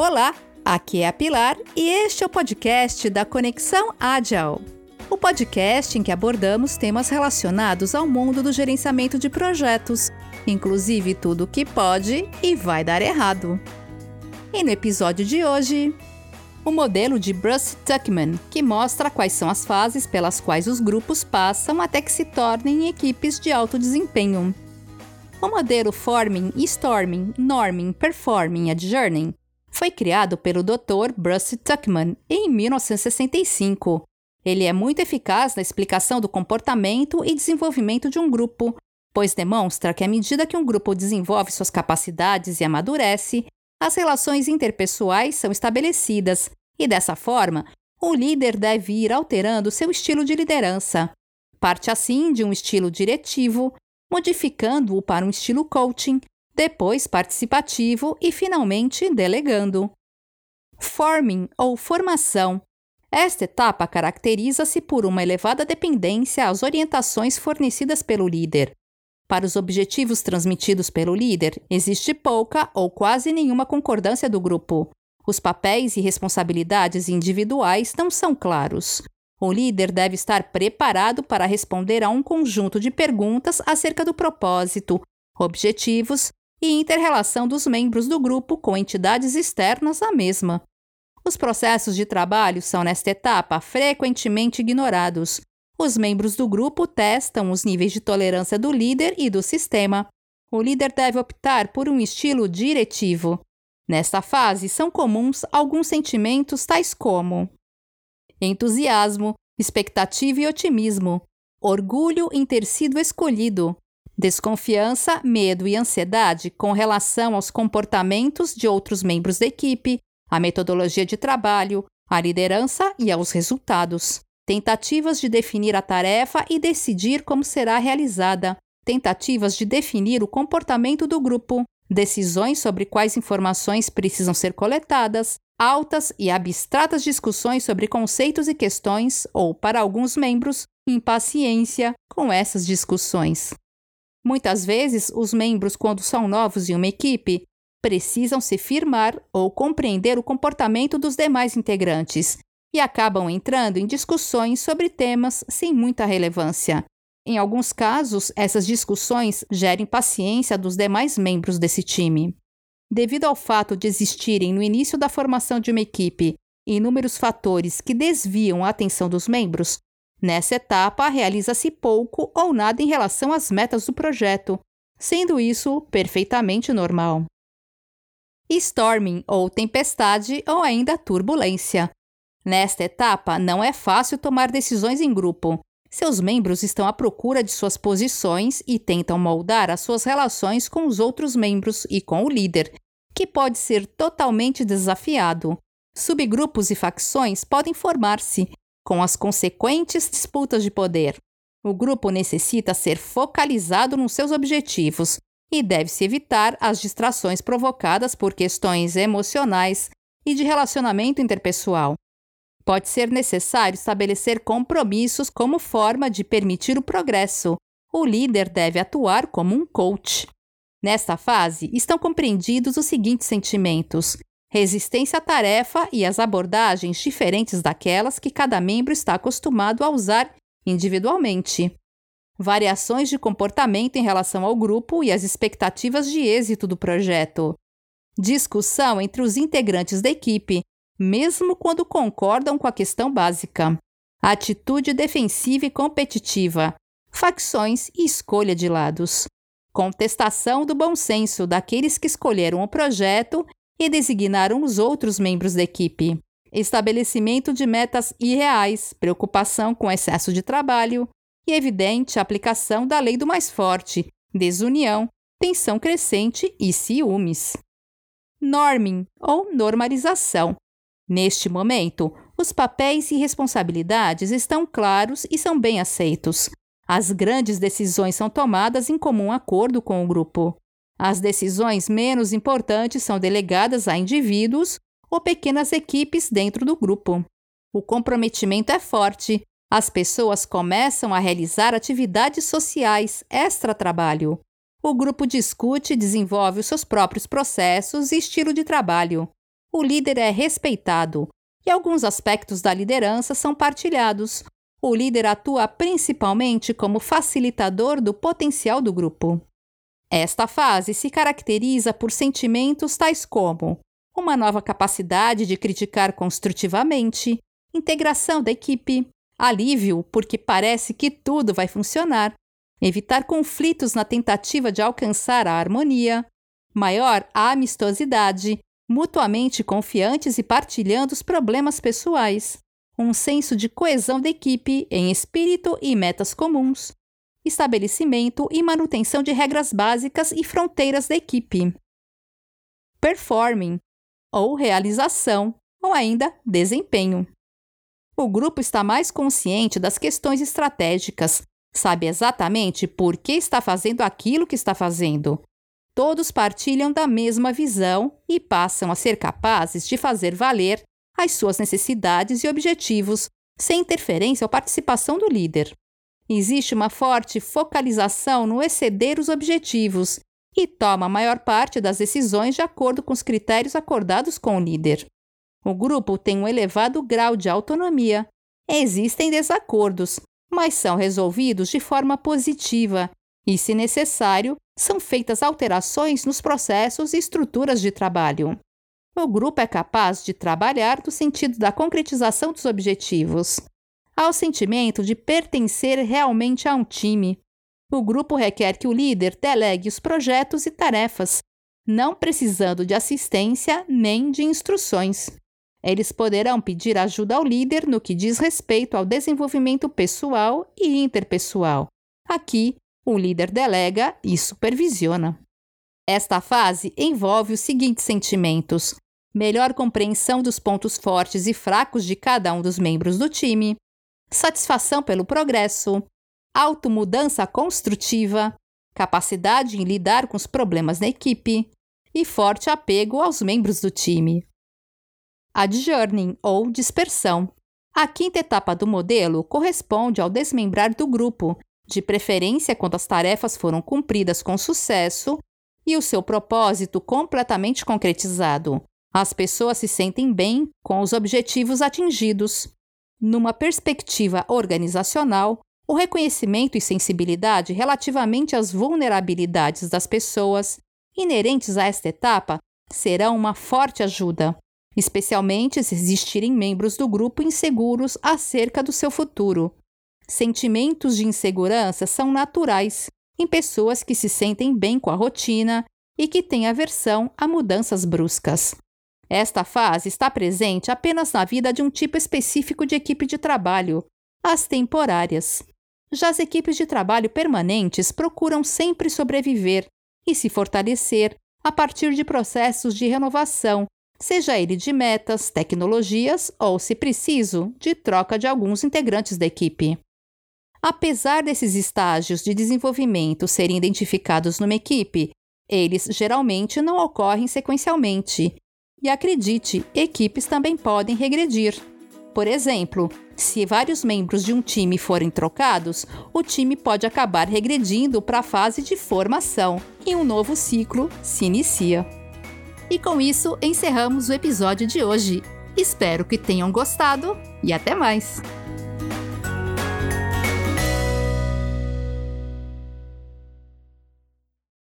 Olá, aqui é a Pilar e este é o podcast da Conexão Agile. O podcast em que abordamos temas relacionados ao mundo do gerenciamento de projetos, inclusive tudo o que pode e vai dar errado. E no episódio de hoje, o modelo de Bruce Tuckman, que mostra quais são as fases pelas quais os grupos passam até que se tornem equipes de alto desempenho. O modelo Forming, Storming, Norming, Performing e Journey foi criado pelo Dr. Bruce Tuckman em 1965. Ele é muito eficaz na explicação do comportamento e desenvolvimento de um grupo, pois demonstra que à medida que um grupo desenvolve suas capacidades e amadurece, as relações interpessoais são estabelecidas e, dessa forma, o líder deve ir alterando seu estilo de liderança. Parte assim de um estilo diretivo, modificando-o para um estilo coaching, depois participativo e finalmente delegando. Forming ou formação. Esta etapa caracteriza-se por uma elevada dependência às orientações fornecidas pelo líder. Para os objetivos transmitidos pelo líder, existe pouca ou quase nenhuma concordância do grupo. Os papéis e responsabilidades individuais não são claros. O líder deve estar preparado para responder a um conjunto de perguntas acerca do propósito, objetivos e interrelação dos membros do grupo com entidades externas à mesma. Os processos de trabalho são, nesta etapa, frequentemente ignorados. Os membros do grupo testam os níveis de tolerância do líder e do sistema. O líder deve optar por um estilo diretivo. Nesta fase, são comuns alguns sentimentos tais como entusiasmo, expectativa e otimismo, orgulho em ter sido escolhido, desconfiança, medo e ansiedade com relação aos comportamentos de outros membros da equipe, à metodologia de trabalho, à liderança e aos resultados. Tentativas de definir a tarefa e decidir como será realizada. Tentativas de definir o comportamento do grupo. Decisões sobre quais informações precisam ser coletadas, altas e abstratas discussões sobre conceitos e questões, ou, para alguns membros, impaciência com essas discussões. Muitas vezes, os membros, quando são novos em uma equipe, precisam se firmar ou compreender o comportamento dos demais integrantes e acabam entrando em discussões sobre temas sem muita relevância. Em alguns casos, essas discussões gerem paciência dos demais membros desse time. Devido ao fato de existirem no início da formação de uma equipe inúmeros fatores que desviam a atenção dos membros, nessa etapa realiza-se pouco ou nada em relação às metas do projeto, sendo isso perfeitamente normal. Storming ou tempestade ou ainda turbulência. Nesta etapa, não é fácil tomar decisões em grupo. Seus membros estão à procura de suas posições e tentam moldar as suas relações com os outros membros e com o líder, que pode ser totalmente desafiado. Subgrupos e facções podem formar-se, com as consequentes disputas de poder. O grupo necessita ser focalizado nos seus objetivos e deve-se evitar as distrações provocadas por questões emocionais e de relacionamento interpessoal. Pode ser necessário estabelecer compromissos como forma de permitir o progresso. O líder deve atuar como um coach. Nesta fase, estão compreendidos os seguintes sentimentos: resistência à tarefa e as abordagens diferentes daquelas que cada membro está acostumado a usar individualmente. Variações de comportamento em relação ao grupo e as expectativas de êxito do projeto. Discussão entre os integrantes da equipe, mesmo quando concordam com a questão básica. Atitude defensiva e competitiva. Facções e escolha de lados contestação do bom senso daqueles que escolheram o projeto e designaram os outros membros da equipe, estabelecimento de metas irreais, preocupação com excesso de trabalho e evidente aplicação da lei do mais forte, desunião, tensão crescente e ciúmes. Norming ou normalização. Neste momento, os papéis e responsabilidades estão claros e são bem aceitos. As grandes decisões são tomadas em comum acordo com o grupo. As decisões menos importantes são delegadas a indivíduos ou pequenas equipes dentro do grupo. O comprometimento é forte. As pessoas começam a realizar atividades sociais extra-trabalho. O grupo discute e desenvolve os seus próprios processos e estilo de trabalho. o líder é respeitado e alguns aspectos da liderança são partilhados. O líder atua principalmente como facilitador do potencial do grupo. Esta fase se caracteriza por sentimentos tais como uma nova capacidade de criticar construtivamente, integração da equipe, alívio porque parece que tudo vai funcionar, evitar conflitos na tentativa de alcançar a harmonia, maior amistosidade, mutuamente confiantes e partilhando os problemas pessoais, um senso de coesão da equipe em espírito e metas comuns, estabelecimento e manutenção de regras básicas e fronteiras da equipe. Performing, ou realização, ou ainda desempenho. O grupo está mais consciente das questões estratégicas, sabe exatamente por que está fazendo aquilo que está fazendo. Todos partilham da mesma visão e passam a ser capazes de fazer valer as suas necessidades e objetivos, sem interferência ou participação do líder. Existe uma forte focalização no exceder os objetivos e toma a maior parte das decisões de acordo com os critérios acordados com o líder. O grupo tem um elevado grau de autonomia. Existem desacordos, mas são resolvidos de forma positiva e, se necessário, são feitas alterações nos processos e estruturas de trabalho. O grupo é capaz de trabalhar no sentido da concretização dos objetivos. Há o sentimento de pertencer realmente a um time. O grupo requer que o líder delegue os projetos e tarefas, não precisando de assistência nem de instruções. Eles poderão pedir ajuda ao líder no que diz respeito ao desenvolvimento pessoal e interpessoal. Aqui, o líder delega e supervisiona. Esta fase envolve os seguintes sentimentos: melhor compreensão dos pontos fortes e fracos de cada um dos membros do time, satisfação pelo progresso, automudança construtiva, capacidade em lidar com os problemas da equipe e forte apego aos membros do time. Adjourning ou dispersão. A quinta etapa do modelo corresponde ao desmembrar do grupo, de preferência quando as tarefas foram cumpridas com sucesso e o seu propósito completamente concretizado. As pessoas se sentem bem com os objetivos atingidos. Numa perspectiva organizacional, o reconhecimento e sensibilidade relativamente às vulnerabilidades das pessoas inerentes a esta etapa serão uma forte ajuda, especialmente se existirem membros do grupo inseguros acerca do seu futuro. Sentimentos de insegurança são naturais em pessoas que se sentem bem com a rotina e que têm aversão a mudanças bruscas. Esta fase está presente apenas na vida de um tipo específico de equipe de trabalho, as temporárias. Já as equipes de trabalho permanentes procuram sempre sobreviver e se fortalecer a partir de processos de renovação, seja ele de metas, tecnologias ou, se preciso, de troca de alguns integrantes da equipe. Apesar desses estágios de desenvolvimento serem identificados numa equipe, eles geralmente não ocorrem sequencialmente. E acredite, equipes também podem regredir. Por exemplo, se vários membros de um time forem trocados, o time pode acabar regredindo para a fase de formação e um novo ciclo se inicia. E com isso encerramos o episódio de hoje. Espero que tenham gostado e até mais!